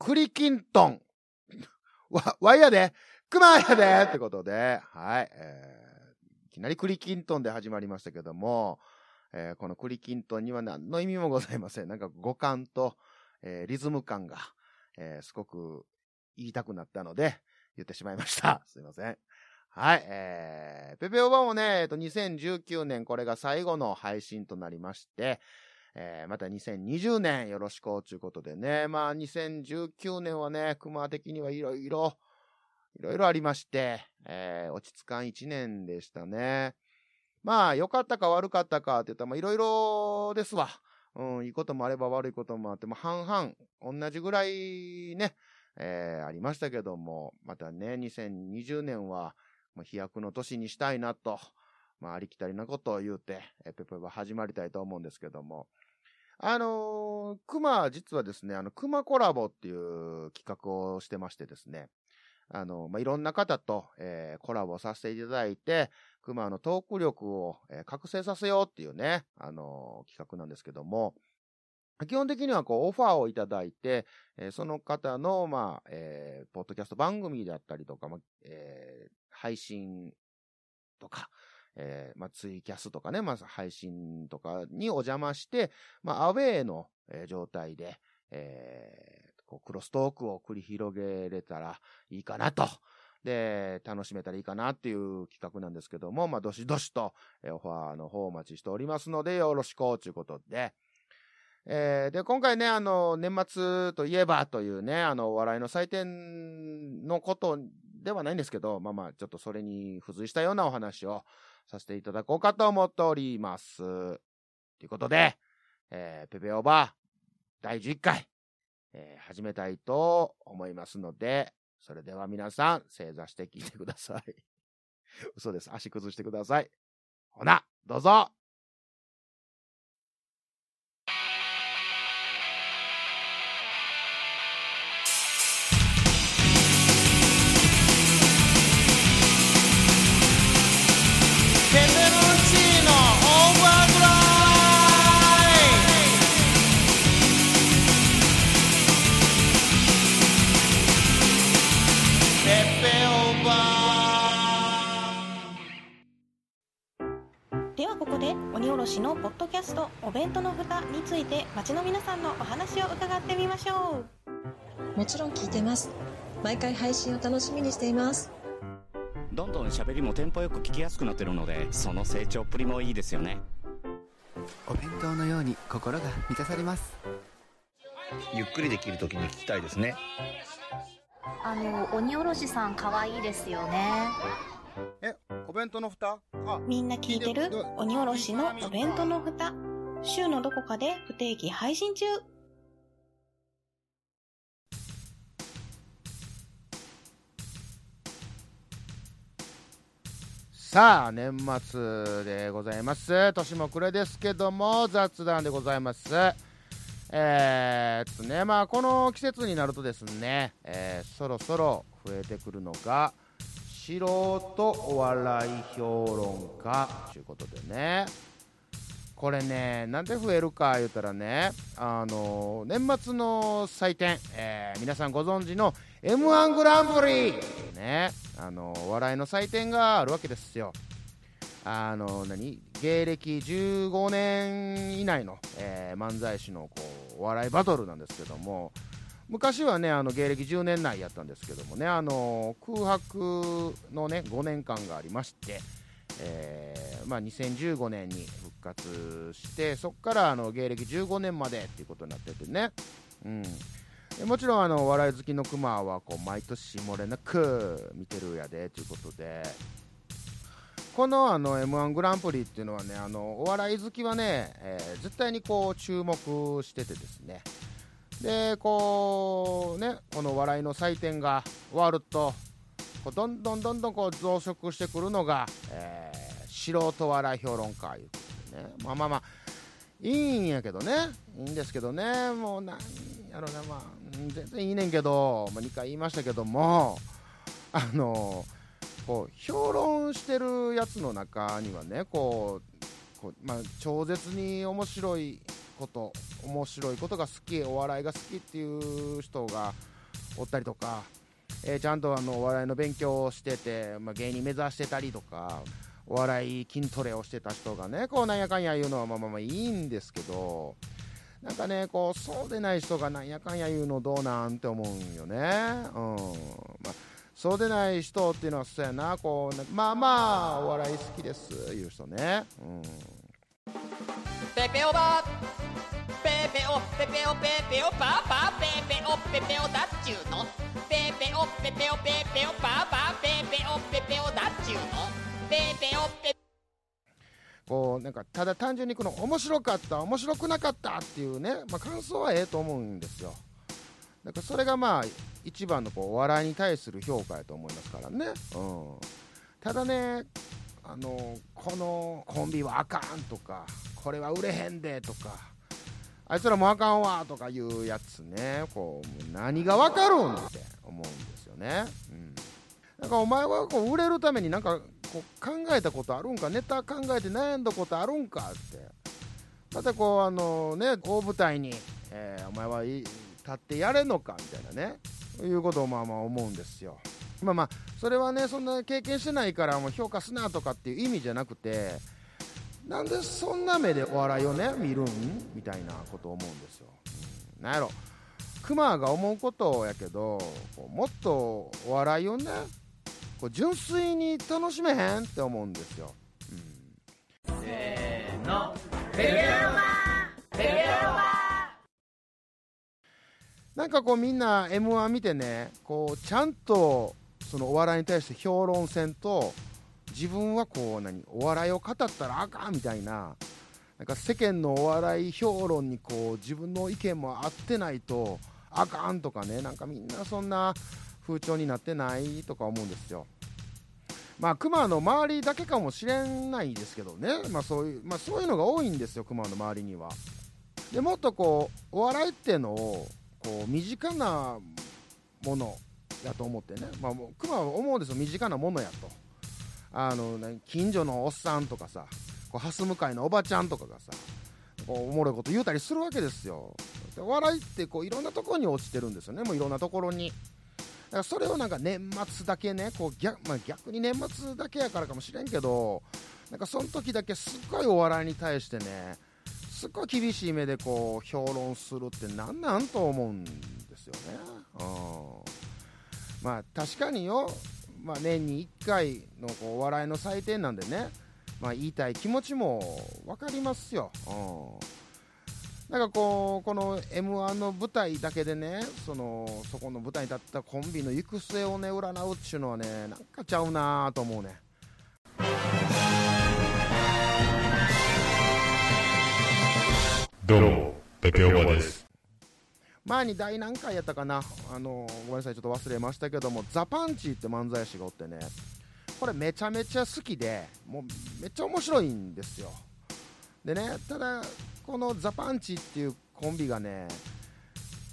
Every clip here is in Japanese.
クリキントン。わ、わいやで、クマやで ってことで、はい、えー、いきなりクリキントンで始まりましたけども、えー、このクリキントンには何の意味もございません。なんか五感と、えー、リズム感が、えー、すごく言いたくなったので、言ってしまいました。すいません。はい、えー、ペペオバもね、えっと、2019年これが最後の配信となりまして、えー、また2020年よろしくということでね、まあ2019年はね、熊的にはいろいろ、いろいろありまして、えー、落ち着かん一年でしたね。まあ、良かったか悪かったかって言ったら、まあ、いろいろですわ。うん、いいこともあれば悪いこともあって、まあ、半々、同じぐらいね、えー、ありましたけども、またね、2020年は、まあ、飛躍の年にしたいなと、まあ、ありきたりなことを言うて、えペペは始まりたいと思うんですけども、あのー、熊、実はですね、あの、熊コラボっていう企画をしてましてですね、あの、まあ、いろんな方と、えー、コラボさせていただいて、熊のトーク力を、えー、覚醒させようっていうね、あのー、企画なんですけども、基本的にはこうオファーをいただいて、えー、その方の、まあ、えー、ポッドキャスト番組であったりとか、まあ、えー、配信とか、えー、まあ、ツイキャスとかね、まず配信とかにお邪魔して、まあ、アウェイの、えー、状態で、えこうクロストークを繰り広げれたらいいかなと。で、楽しめたらいいかなっていう企画なんですけども、まあ、どしどしと、えオファーの方お待ちしておりますので、よろしくということで、えー、で、今回ね、あの、年末といえばというね、あの、お笑いの祭典のことではないんですけど、まあまあ、ちょっとそれに付随したようなお話をさせていただこうかと思っております。ということで、えー、ペペオバー第11回、えー、始めたいと思いますので、それでは皆さん、正座して聞いてください。嘘です。足崩してください。ほな、どうぞしのポッドキャストお弁当の蓋について街の皆さんのお話を伺ってみましょう。もちろん聞いてます。毎回配信を楽しみにしています。どんどん喋りもテンポよく聞きやすくなってるのでその成長っぷりもいいですよね。お弁当のように心が満たされます。ゆっくりできる時に聞きたいですね。あの鬼おろしさん可愛いですよね弁当の蓋？みんな聞いてる？鬼おろしのお弁当の蓋。週のどこかで不定期配信中。さあ、年末でございます。年も暮れですけども、雑談でございます。えー、っとね、まあ、この季節になるとですね、えー、そろそろ増えてくるのが、素人お笑い評論家。ということでね。これねなんで増えるか言うたらねあの年末の祭典、えー、皆さんご存知の m 1グランプリ。ねあのお笑いの祭典があるわけですよ。あの何？芸歴15年以内の、えー、漫才師のこうお笑いバトルなんですけども。昔はねあの芸歴10年内やったんですけどもねあの空白のね5年間がありまして、えー、まあ、2015年に復活してそこからあの芸歴15年までっていうことになっててね、うん、もちろんあの笑い好きのクマはこう毎年漏れなく見てるやでということで。このあの m 1グランプリっていうのはねあのお笑い好きはね、えー、絶対にこう注目しててですね。でこうねこの笑いの祭典が終わるとこうどんどんどんどんこう増殖してくるのが、えー、素人笑い評論家いうことでね。まあまあまあいいんやけどね。いいんですけどね。もうなんやろな。まあ全然いいねんけど、まあ、2回言いましたけどもあのこう評論してるやつの中にはねこうこう、まあ、超絶に面白いこと面白いことが好きお笑いが好きっていう人がおったりとか、えーちゃんとあのお笑いの勉強をしてて、まあ、芸人目指してたりとかお笑い筋トレをしてた人がねこうなんやかんや言うのはまあまあまあいいんですけどなんかねこうそうでない人がなんやかんや言うのどうなんて思うんよね。うん。まあそうでない人っていうのはそうやなこうまあまあお笑い好きですいう人ね、うん、ペペオバペペオペペオペペオパパペペオペペオだっちゅうの。ペペオペペオペペオパパペペオペペオだっちゅうの。ペペオペこうなんかただ単純にこの面白かった面白くなかったっていうね、まあ、感想はええと思うんですよ。だからそれがまあ一番のこうお笑いに対する評価やと思いますからね、うん、ただねあのこのコンビはあかんとかこれは売れへんでとかあいつらもあかんわとかいうやつね。こうう何がわかるんって思うんですよね、うん、なんかお前はこう売れるためになんかこう考えたことあるんかネタ考えて悩んだことあるんかって。またこうあのね大舞台に、えーお前は立ってやれんのかみたいなね。いうことをまあまあ思うんですよ。まあまあそれはねそんな経験してないからもう評価すなとかっていう意味じゃなくてなんでそんな目でお笑いをね見るんみたいなことを思うんですよ、うん、なんやろ。クマが思うことやけどこうもっとお笑いをねこう純粋に楽しめへんって思うんですよ、うん、せーの。ペペロバペペロバなんかこうみんな m 1見てねこうちゃんとそのお笑いに対して評論せんと自分はこう何お笑いを語ったらあかんみたいななんか世間のお笑い評論にこう自分の意見も合ってないとあかんとかねなんかみんなそんな風潮になってないとか思うんですよ。まあ熊の周りだけかもしれないですけどね、まあそういうまあ、そういうのが多いんですよ熊の周りには。でもっとこうお笑いっていうのをこう身近なものやと思ってね、まあ、もう熊は思うんですよ。身近なものやと。あのね近所のおっさんとかさこう蓮向かいのおばちゃんとかがさこうおもろいこと言うたりするわけですよ。で笑いってこういろんなところに落ちてるんですよね。もういろんなところに。だからそれをなんか年末だけねこう逆,、まあ、逆に年末だけやからかもしれんけどなんかその時だけすっごいお笑いに対してねすっごい厳しい目でこう評論するってなんなんと思うんですよね。うん、まあ確かによ、まあ、年に1回のこうお笑いの祭典なんでね、まあ、言いたい気持ちも分かりますよ。うん、なんかこうこの m 1の舞台だけでねそのそこの舞台に立ったコンビの行く末をね占うっちゅうのはねなんかちゃうなと思うね。どうも、ペペオバです。前に第何回やったかな？あのごめんなさいちょっと忘れましたけどもザ・パンチって漫才師がおってね。これめちゃめちゃ好きでもうめっちゃ面白いんですよ。でねただこのザ・パンチっていうコンビがね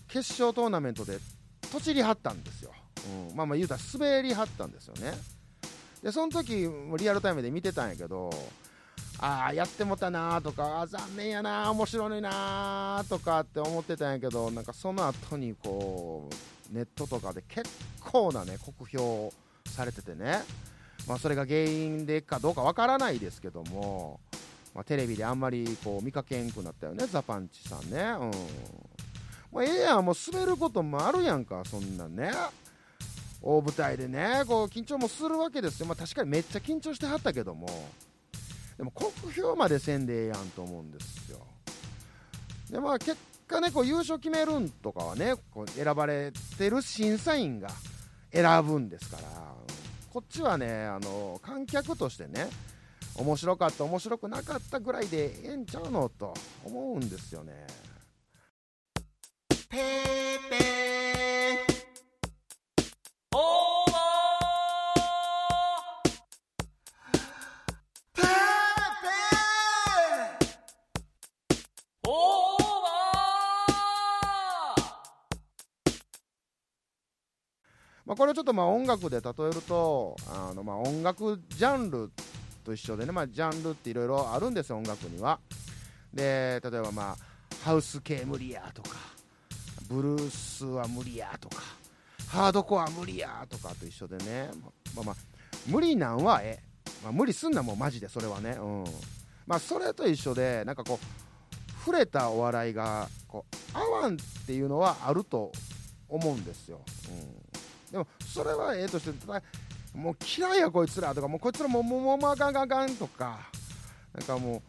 決勝トーナメントでとちりはったんですよ、うん、まあまあ言うたら滑りはったんですよね。でその時もリアルタイムで見てたんやけどああやってもたなーとかあー残念やなー面白いなーとかって思ってたんやけどなんかその後にこうネットとかで結構なね酷評されててね。まあそれが原因でかどうかわからないですけども、まあ、テレビであんまりこう見かけんくなったよねザパンチさんね。うん。もうええやんもう滑ることもあるやんかそんなんね。大舞台でねこう緊張もするわけですよ、まあ、確かにめっちゃ緊張してはったけども。でも酷評までせんでええやんと思うんですよ。でまあ結果ねこう優勝決めるんとかはねこう選ばれてる審査員が選ぶんですからこっちはねあの観客としてね面白かった面白くなかったぐらいでええんちゃうのと思うんですよね。ペペーこれちょっとまあ音楽で例えるとあのまあ音楽ジャンルと一緒でね、まあ、ジャンルっていろいろあるんですよ音楽には。で例えばまあハウス系無理やとかブルースは無理やとかハードコア無理やとかと一緒でねまあまあ無理なんはええ、まあ、無理すんなもうマジでそれはね。うん。まあそれと一緒でなんかこう触れたお笑いがこう合わんっていうのはあると思うんですよ、うん、でもそれはええとしてただもう嫌いやこいつらとかもうこいつらもももうもあかんあかんとかなんかもう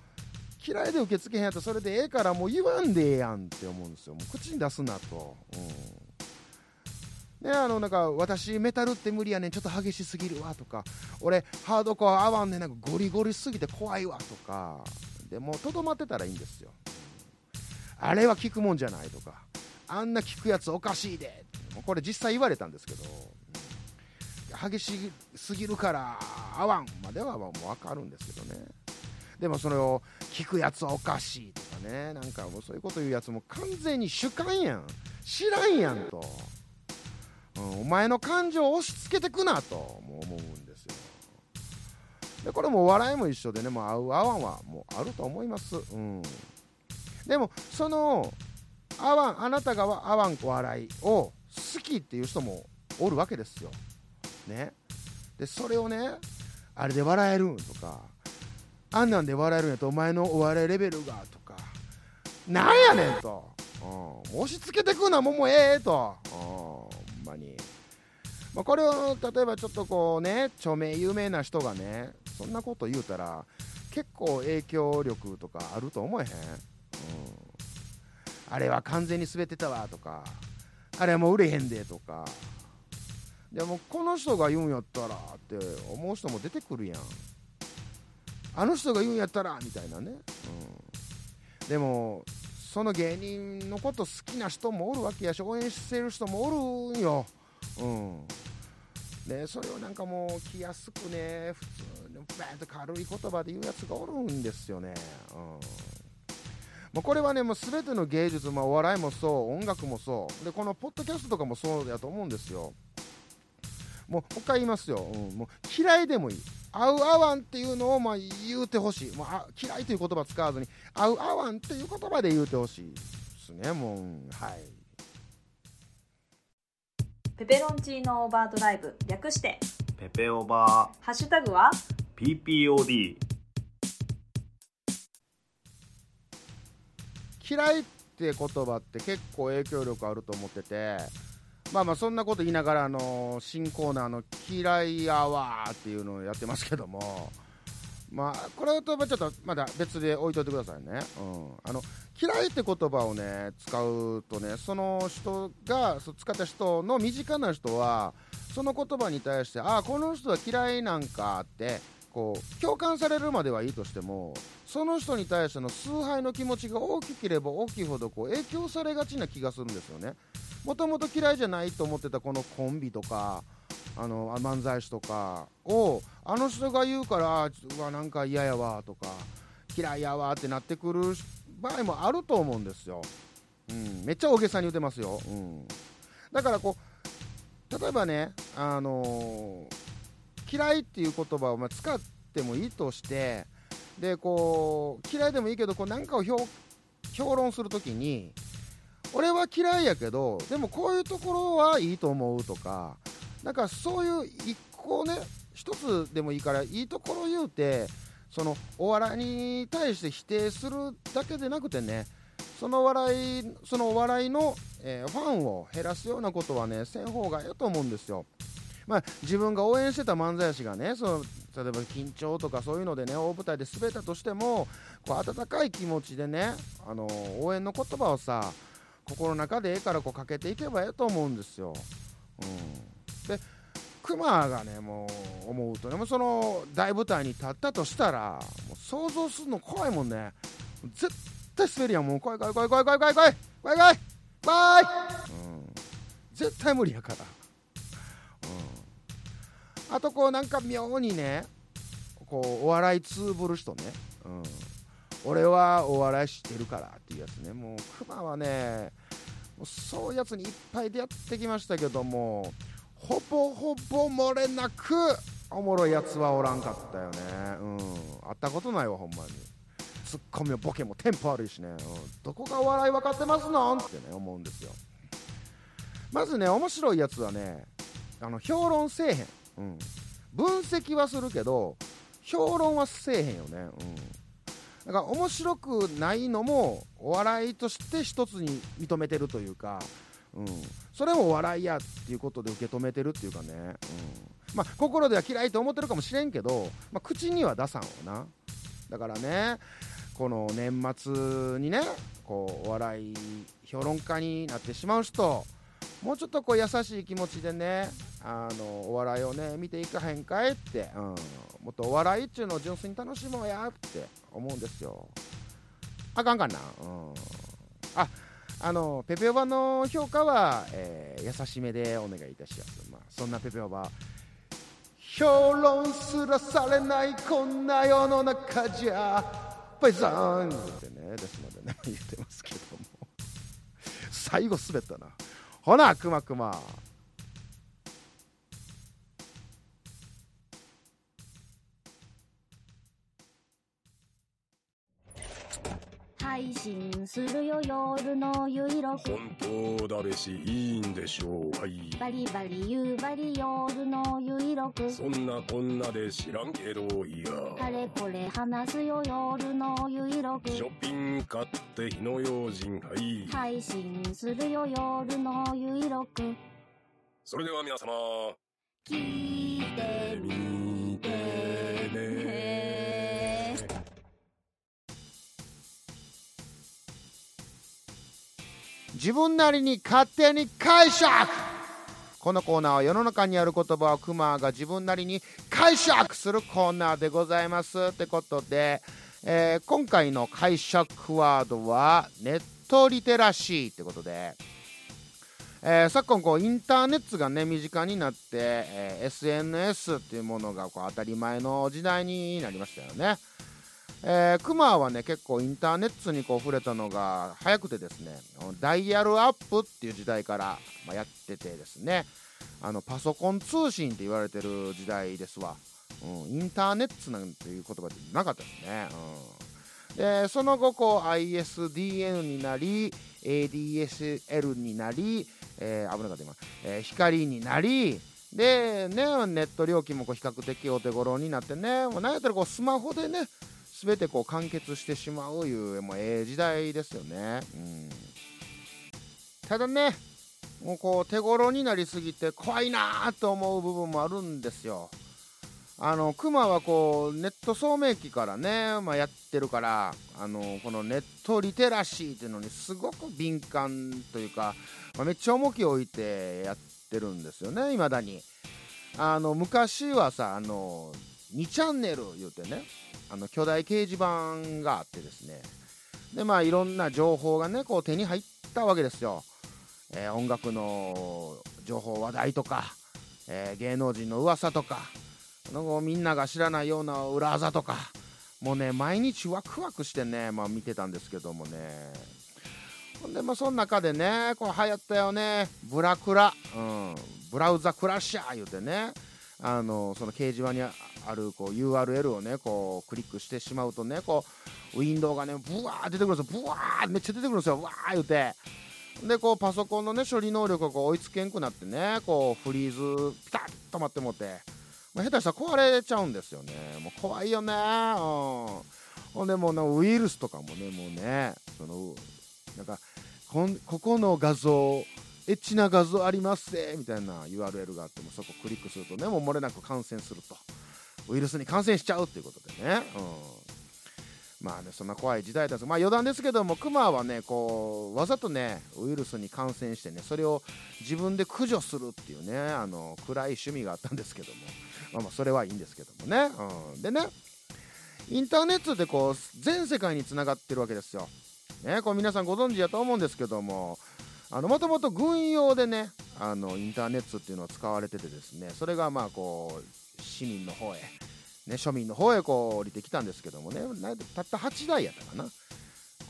嫌いで受け付けへんやったらそれでええからもう言わんでええやんって思うんですよ。もう口に出すなと、うん、ねあのなんか私メタルって無理やねんちょっと激しすぎるわとか俺ハードコア合わんねんなんかゴリゴリすぎて怖いわとかでもとどまってたらいいんですよ。あれは聞くもんじゃないとかあんな聞くやつおかしいでこれ実際言われたんですけど、激しすぎるから合わんまではもう分かるんですけどね。でもそれを聞くやつはおかしいとかねなんかもうそういうこと言うやつも完全に主観やん。知らんやんと、うん、お前の感情を押し付けてくなとも思うんですよ。でこれも笑いも一緒でねもう合う合わんはもうあると思います。うん。でもその合わんあなたが合わん笑いを好きっていう人もおるわけですよ。ね。でそれをねあれで笑えるんとかあんなんで笑えるんやとお前のお笑いレベルがとかなんやねんと、うん、押し付けてくんなもうもええと、うん、ほんまに、まあ、これを例えばちょっとこうね著名有名な人がねそんなこと言うたら結構影響力とかあると思えへん、うん、あれは完全に滑ってたわとかあれはもう売れへんでとか。でもこの人が言うんやったらって思う人も出てくるやん。あの人が言うんやったらみたいなね、うん、でもその芸人のこと好きな人もおるわけやし応援してる人もおるんよ、うん。ね、それをなんかもう気安くね普通にバーンと軽い言葉で言うやつがおるんですよね、うん。もうこれはねもう全ての芸術、まあ、お笑いもそう音楽もそうでこのポッドキャストとかもそうやと思うんですよ。もう一回言いますよ、うん、もう嫌いでもいい。合う合わんっていうのをまあ言うてほしい。もうあ嫌いという言葉使わずに合う合わんっていう言葉で言うてほしいですねもう。はい。ペペロンチーノオーバードライブ略して。ペペオバー。ハッシュタグは？PPOD 嫌いって言葉って結構影響力あると思っててまあまあそんなこと言いながらあの新コーナーの「嫌いやわ」っていうのをやってますけどもまあこれはちょっとまだ別で置いといてくださいね、うん、あの嫌いって言葉をね使うとねその人がそ使った人の身近な人はその言葉に対してああこの人は嫌いなんかってこう共感されるまではいいとしてもその人に対しての崇拝の気持ちが大きければ大きいほどこう影響されがちな気がするんですよね。もともと嫌いじゃないと思ってたこのコンビとかあの漫才師とかをあの人が言うからうわなんか嫌やわとか嫌いやわってなってくる場合もあると思うんですよ、うん、めっちゃ大げさに言ってますよ、うん、だからこう例えばね、あのー、嫌いっていう言葉をま使ってもいいとしてでこう嫌いでもいいけどこう何かを評論するときに俺は嫌いやけどでもこういうところはいいと思うとかなんかそういう一個ね一つでもいいからいいところ言うてそのお笑いに対して否定するだけでなくてねその笑いそのお笑いの、えー、ファンを減らすようなことはねせん方がいいと思うんですよ。まあ、自分が応援してた漫才師がねその例えば緊張とかそういうのでね大舞台で滑ったとしてもこう温かい気持ちでねあの応援の言葉をさ心の中でええからこうかけていけばええと思うんですよ。うん、でクマがねもう思うとねもうその大舞台に立ったとしたらもう想像するの怖いもんね絶対滑るやもう怖い怖い怖い怖い怖い怖い怖い怖い怖い怖い、うん、絶対無理やから、あとこうなんか妙にねこうお笑いつぶる人ね、うん俺はお笑いしてるからっていうやつね、もうクマはね、そういうやつにいっぱい出会ってきましたけども、ほぼほぼ漏れなくおもろいやつはおらんかったよね。うん。会ったことないわ、ほんまに。ツッコミもボケもテンポ悪いしね、うん、どこがお笑い分かってますのんってね思うんですよまずね面白いやつはねあの評論せえへん、うん、分析はするけど評論はせえへんよね、うん、だから面白くないのもお笑いとして一つに認めてるというか、うん、それもお笑いやっていうことで受け止めてるっていうかね、うん。まあ、心では嫌いと思ってるかもしれんけど、まあ、口には出さんわな。だからねこの年末にねこうお笑い評論家になってしまう人もうちょっとこう優しい気持ちでねあのお笑いをね見ていかへんかいって、うん、もっとお笑いっちゅうのを純粋に楽しもうやって思うんですよ。あかんかんな、うん、ああのペペオバの評価は、えー、優しめでお願いいたします、まあ、そんなペペオバ評論すらされないこんな世の中じゃパイさんってねですのでね言ってますけども。最後滑ったな。ほなくまくま。配信するよ夜のゆいろく。本当だべしいいんでしょう。はい。バリバリ夕張夜のゆいろく。そんなこんなで知らんけどいや。あれこれ話すよ夜のゆいろく。ショッピング買って火の用心はい。配信するよ夜のゆいろく。それでは皆様。聞いてみ自分なりに勝手に解釈このコーナーは世の中にある言葉をクマが自分なりに解釈するコーナーでございます。ってことで、えー、今回の解釈ワードは？ネットリテラシーってことで、えー、昨今こうインターネットがね身近になって、えー、SNS っていうものがこう当たり前の時代になりましたよね。えー、クマはね結構インターネットにこう触れたのが早くてですねダイヤルアップっていう時代から、まあ、やっててですねあのパソコン通信って言われてる時代ですわ、うん、インターネットなんていう言葉ってなかったですね、うん、でその後こう ISDN になり ADSL になり、えー、危なかった今、えー、光になりでねネット料金もこう比較的お手頃になってねもう何やったらこうスマホでね全てこう完結してしまういうもうええ時代ですよね、うん、ただねもうこう手頃になりすぎて怖いなと思う部分もあるんですよ。あのクマはこうネット聡明期からね、まあ、やってるからあのこのネットリテラシーっていうのにすごく敏感というか、まあ、めっちゃ重きを置いてやってるんですよねいまだに。あの昔はさあの2チャンネル言うてねあの巨大掲示板があってですねでまあいろんな情報がねこう手に入ったわけですよ、えー、音楽の情報話題とか、えー、芸能人の噂とかのみんなが知らないような裏技とかもうね毎日ワクワクしてね、まあ、見てたんですけどもね。ほんでまあその中でねこう流行ったよねブラクラ、うん、ブラウザクラッシャー言うてねあのその掲示板にあるこう URL をねこうクリックしてしまうとねこうウィンドウがねブワー出てくるんですよ。ブワーめっちゃ出てくるんですよ。わー言うて。でこうパソコンのね処理能力がこう追いつけんくなってねこうフリーズピタッと止まってもって、まあ、下手したら壊れちゃうんですよね。もう怖いよね。うん。ほんでもうウイルスとかもねもうねそのなんかこここの画像エッチな画像ありますぜみたいな URL があってもそこクリックするとねもう漏れなく感染すると。ウイルスに感染しちゃうっていうことでね、うん、まあねそんな怖い時代ですまあ余談ですけどもクマはねこうわざとねウイルスに感染してねそれを自分で駆除するっていうねあの暗い趣味があったんですけども。まあまあそれはいいんですけどもね、うん、でねインターネットでこう全世界につながってるわけですよ。ね、こう皆さんご存知やと思うんですけどもあのもともと軍用でねあのインターネットっていうのは使われててですねそれがまあこう市民の方へ、ね、庶民の方へこう降りてきたんですけどもねたった8台やったかな。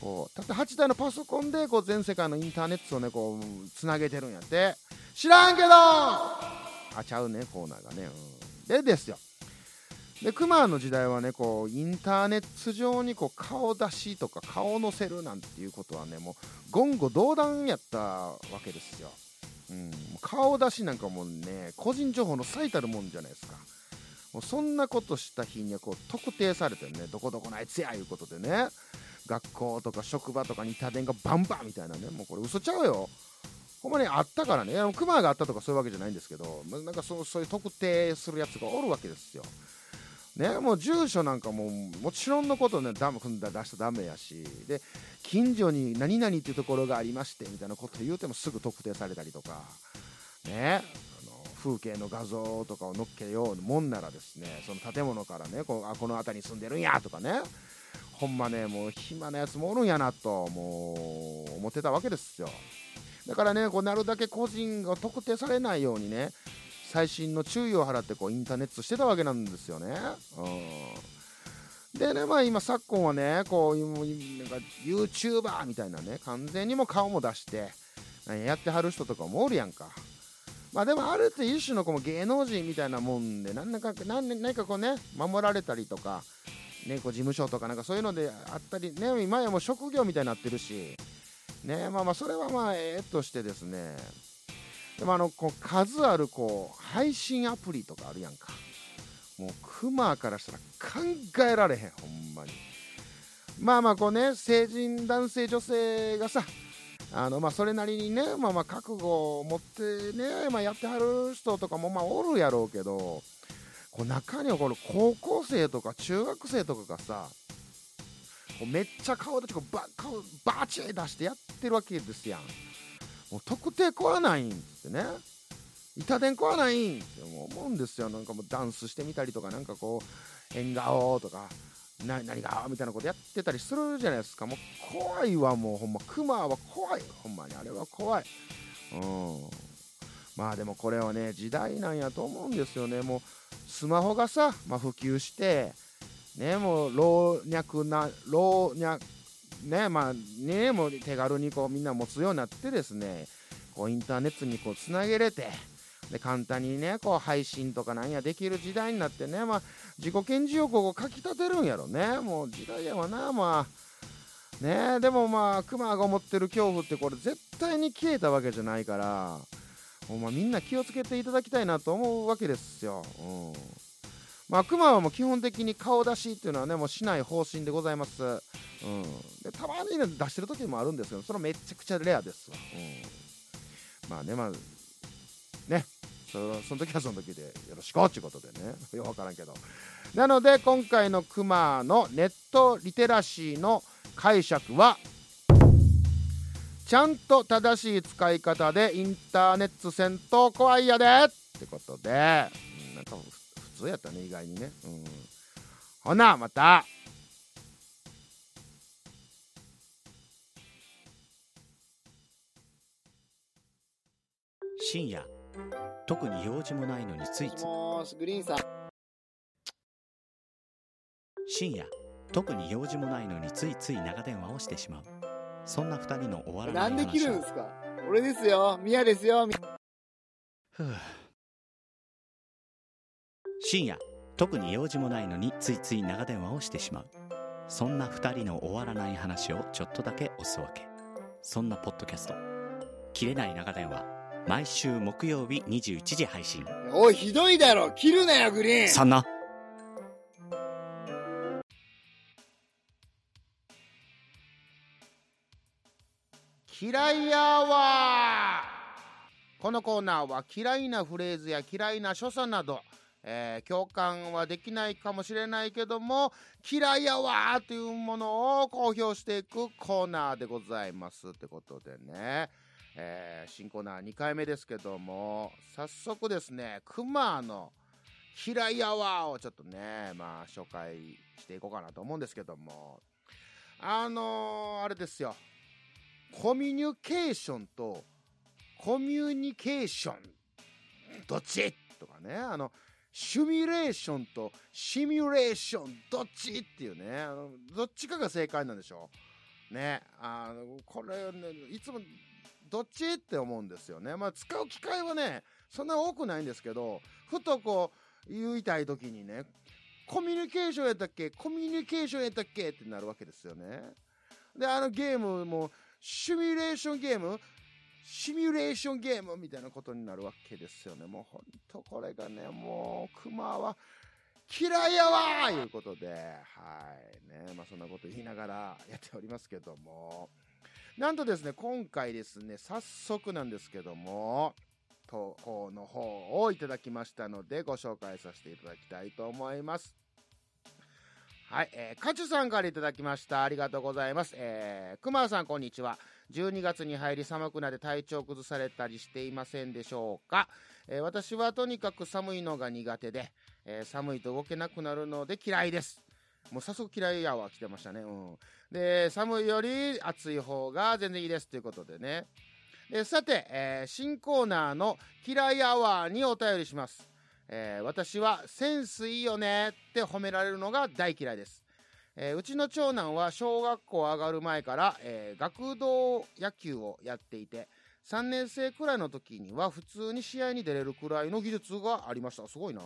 こうたった8台のパソコンでこう全世界のインターネットをねこうつなげてるんやって。知らんけど！あちゃうねコーナーがね、うん、でですよ。で、クマの時代はね、こう、インターネット上にこう顔出しとか顔載せるなんていうことはね、もう言語道断やったわけですよ。うん、顔出しなんかもうね、個人情報の最たるもんじゃないですか。もうそんなことした日にはこう特定されてね、どこどこのあいつやいうことでね、学校とか職場とかに家電がバンバンみたいなね、もうこれ嘘ちゃうよ。ほんまにあったからね、クマがあったとかそういうわけじゃないんですけど、なんかそうそういう特定するやつがおるわけですよ。ね、もう住所なんかももちろんのことね、ダム組んだ出したらダメやし、で、近所に何々っていうところがありましてみたいなこと言うてもすぐ特定されたりとか、ね、あの風景の画像とかを載っけようもんならですね、その建物からね、こうあこの辺りに住んでるんやとかね、ほんまね、もう暇なやつもおるんやなと、もう思ってたわけですよ。だからね、こうなるだけ個人が特定されないようにね、細心の注意を払ってこうインターネットしてたわけなんですよね。うん、でね、まあ今昨今はね、こういうなんか YouTuber みたいなね、完全にも顔も出して、やってはる人とかもおるやんか。まあでもあるって一種のこの芸能人みたいなもんで、何か何何かこうね、守られたりとか、ね、こう事務所とかなんかそういうのであったり、ね、今やもう職業みたいになってるし、ね、まあまあそれはまあええとしてですね、でもあのこう数あるこう配信アプリとかあるやんか。もうクマからしたら考えられへん、ほんまに。まあまあこうね、成人男性女性がさ、あのまあそれなりにね、まあまあ覚悟を持ってね、まあやってはる人とかもまあおるやろうけど、こう中にはこの高校生とか中学生とかがさ、こうめっちゃ顔出してこうバ顔バチ出してやってるわけですやん。もう特定壊らないんってね。板電壊らないんって思うんですよ。なんかもうダンスしてみたりとか、なんかこう、変顔とか、何がみたいなことやってたりするじゃないですか。もう怖いわ、もうほんま。クマは怖い。ほんまに。あれは怖い。うん。まあでもこれはね、時代なんやと思うんですよね。もうスマホがさ、まあ、普及して、ね、もう老若な、老若、ね、まあね、もう手軽にこうみんな持つようになってですね、こうインターネットにこうつなげれて、で簡単にね、こう配信とかなんやできる時代になってね、まあ自己顕示欲をかきたてるんやろね。もう時代やわな、まあ。ねでもまあ、クマが思ってる恐怖ってこれ絶対に消えたわけじゃないから、ほんまみんな気をつけていただきたいなと思うわけですよ。うん。まあ、クマはもう基本的に顔出しっていうのはね、もうしない方針でございます。うん。で、たまにね、出してる時もあるんですけど、それめちゃくちゃレアですわ。うん。まあね、まあ、ね、そその時はその時でよろしくっていうことでね、よくわからんけど。なので、今回のクマのネットリテラシーの解釈は、ちゃんと正しい使い方でインターネットせんと怖いやでってことで、なんか普通やったね、意外にね。うん、ほな、また。深夜。特に用事もないのについついもしグリーンさん。深夜。特に用事もないのについつい長電話をしてしまう。そんな二人の終わらなないんで切るん話ですか？俺ですよ。ミヤですよ。み。ふう深夜特に用事もないのについつい長電話をしてしまう。そんな二人の終わらない話をちょっとだけおすわけ。そんなポッドキャスト「切れない長電話」毎週木曜日21時配信。おいひどいだろ。切るなよグリーン。そんな。嫌いやわ。このコーナーは嫌いなフレーズや嫌いな所作など、えー共感はできないかもしれないけども嫌いやわというものを公表していくコーナーでございますってことでね、えー新コーナー2回目ですけども早速ですねクマの「嫌いやわ」をちょっとねまあ紹介していこうかなと思うんですけども。あのーあれですよ。コミュニケーションとコミュニケーション。どっち？とかね。あのシュミュレーションとシミュレーションどっち？っていうね。あのどっちかが正解なんでしょう。ね。あのこれねいつもどっち？って思うんですよね。まあ使う機会はねそんな多くないんですけどふとこう言いたい時にねコミュニケーションやったっけ？コミュニケーションやったっけ？ってなるわけですよね。で、あのゲームも、シミュレーションゲームシミュレーションゲームみたいなことになるわけですよね。もうほんとこれがね、もう、クマは嫌いやわーいうことで、はい。ね、まあそんなこと言いながらやっておりますけども。なんとですね、今回ですね、早速なんですけども、投稿の方をいただきましたので、ご紹介させていただきたいと思います。はい、えー、カチュさんからいただきました。ありがとうございます。えー、くまさん、こんにちは。12月に入り寒くなって体調崩されたりしていませんでしょうか、えー、私はとにかく寒いのが苦手で、えー、寒いと動けなくなるので嫌いです。もう早速嫌いやわ来てましたね。うん。で、寒いより暑い方が全然いいですということでね。でさて、えー、新コーナーの嫌いアワーにお便りします。えー、私はセンスいいよねって褒められるのが大嫌いです。えー、うちの長男は小学校上がる前から、えー、学童野球をやっていて、3年生くらいの時には普通に試合に出れるくらいの技術がありました。すごいな。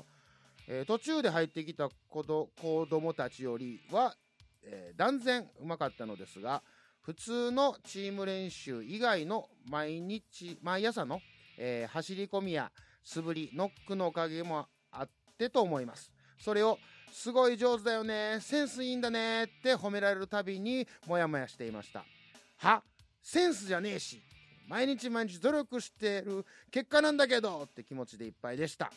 えー、途中で入ってきた子ど子供たちよりは、えー、断然うまかったのですが、普通のチーム練習以外の毎日、毎朝の、えー、走り込みや素振り、ノックのおかげもあってと思います。それを、すごい上手だよね、センスいいんだねって褒められるたびにもやもやしていました。は？センスじゃねえし、毎日毎日努力してる結果なんだけどって気持ちでいっぱいでした。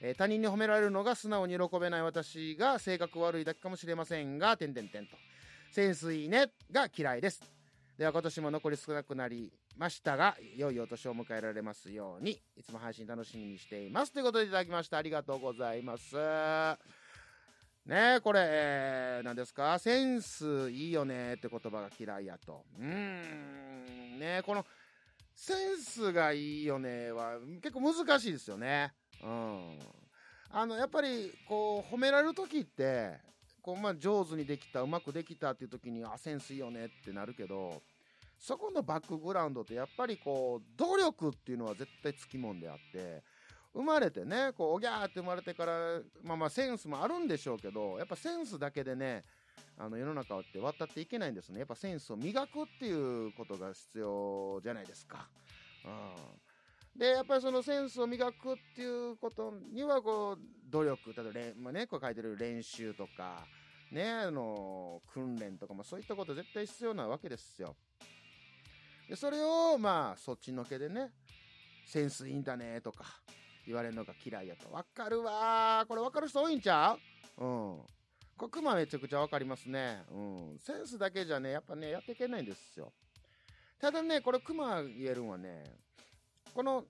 え、他人に褒められるのが素直に喜べない私が性格悪いだけかもしれませんが、てんてんてんと。センスいいねが嫌いです。では今年も残り少なくなりましたが、良いお年を迎えられますように、いつも配信楽しみにしています。ということでいただきました。ありがとうございます。ね、これ、えー、何ですか？センスいいよねって言葉が嫌いやと。うーん、ね、この、センスがいいよねは結構難しいですよね。うん。あの、やっぱり、こう、褒められる時って、こう、まあ、上手にできた、うまくできたっていう時に、あ、センスいいよねってなるけど、そこのバックグラウンドってやっぱりこう、努力っていうのは絶対つきもんであって、生まれてね、こう、おぎゃーって生まれてから、まあまあセンスもあるんでしょうけど、やっぱセンスだけでね、あの世の中って渡っていけないんですね。やっぱセンスを磨くっていうことが必要じゃないですか。うん。で、やっぱりそのセンスを磨くっていうことには、こう、努力、例えば、まあね、こう書いてる練習とか、ね、あの、訓練とか、まあそういったこと絶対必要なわけですよ。で、それを、まあ、そっちのけでね、センスいいんだね、とか、言われるのが嫌いやと。わかるわこれわかる人多いんちゃう？うん。こクマめちゃくちゃわかりますね。うん。センスだけじゃね、やっぱね、やっていけないんですよ。ただね、これクマ言えるんはね、この、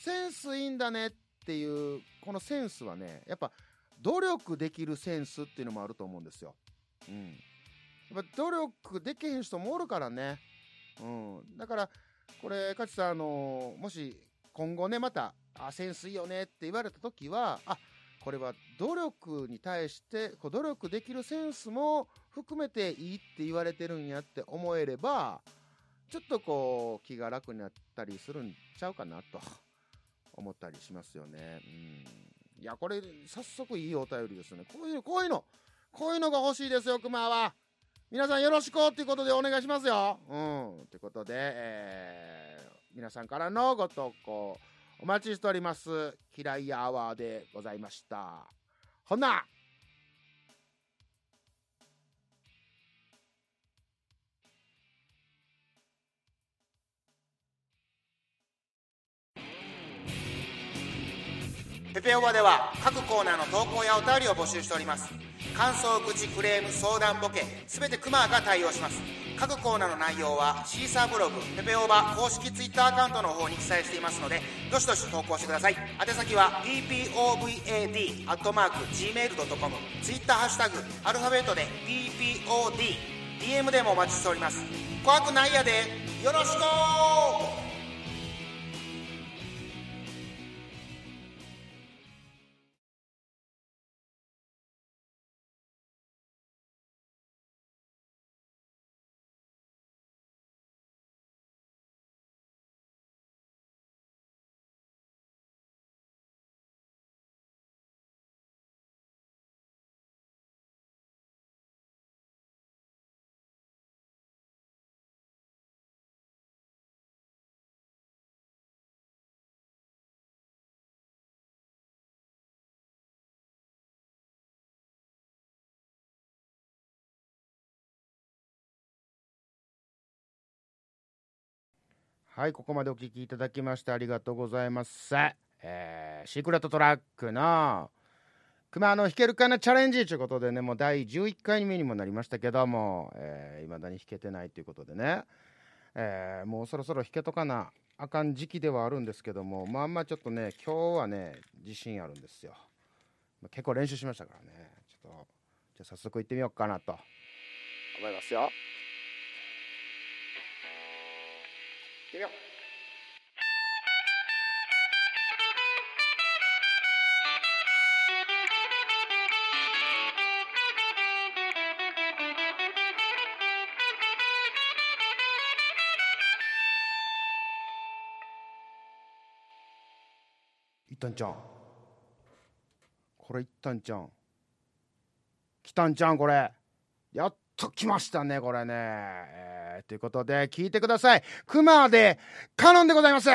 センスいいんだねっていう、このセンスはね、やっぱ、努力できるセンスっていうのもあると思うんですよ。うん。やっぱ努力できへん人もおるからね。うん。だから、これ、かちさん、あのもし、今後ね、また、あ、センスいいよねって言われた時は、あ、これは努力に対して、こう努力できるセンスも含めていいって言われてるんやって思えれば、ちょっとこう、気が楽になったりするんちゃうかなと思ったりしますよね。うん。いや、これ、早速いいお便りですね。こういう、こういうの、こういうのが欲しいですよ、熊は。皆さんよろしくっていうことでお願いしますよ。うん。ということで、えー、皆さんからのご投稿、お待ちしております。嫌いアワーでございました。ほなペペオバでは各コーナーの投稿やお便りを募集しております。感想、愚痴、クレーム、相談、ボケ、すべてクマが対応します。各コーナーの内容はシーサーブログ、ペペオーバー公式 Twitter アカウントの方に記載していますので、どしどし投稿してください。宛先は ppobad、アットマーク、gmail.com、ツイッターハッシュタグ、アルファベットで ppod、DM でもお待ちしております。怖くないやで、よろしくはい、ここまでお聞きいただきましてありがとうございます。えーシークレットトラックの、熊の弾けるかなチャレンジということでね、もう第11回目にもなりましたけども、えー、だに弾けてないということでね、えーもうそろそろ弾けとかなあかん時期ではあるんですけども、まあまあちょっとね、今日はね、自信あるんですよ。結構練習しましたからね、ちょっと、じゃあ早速行ってみようかなと思いますよ。ってみよう。いったんちゃん。これいったんちゃん。来たんちゃんこれ。やっと来ましたねこれね、えー。ということで、聞いてください。クマで、カノンでございます。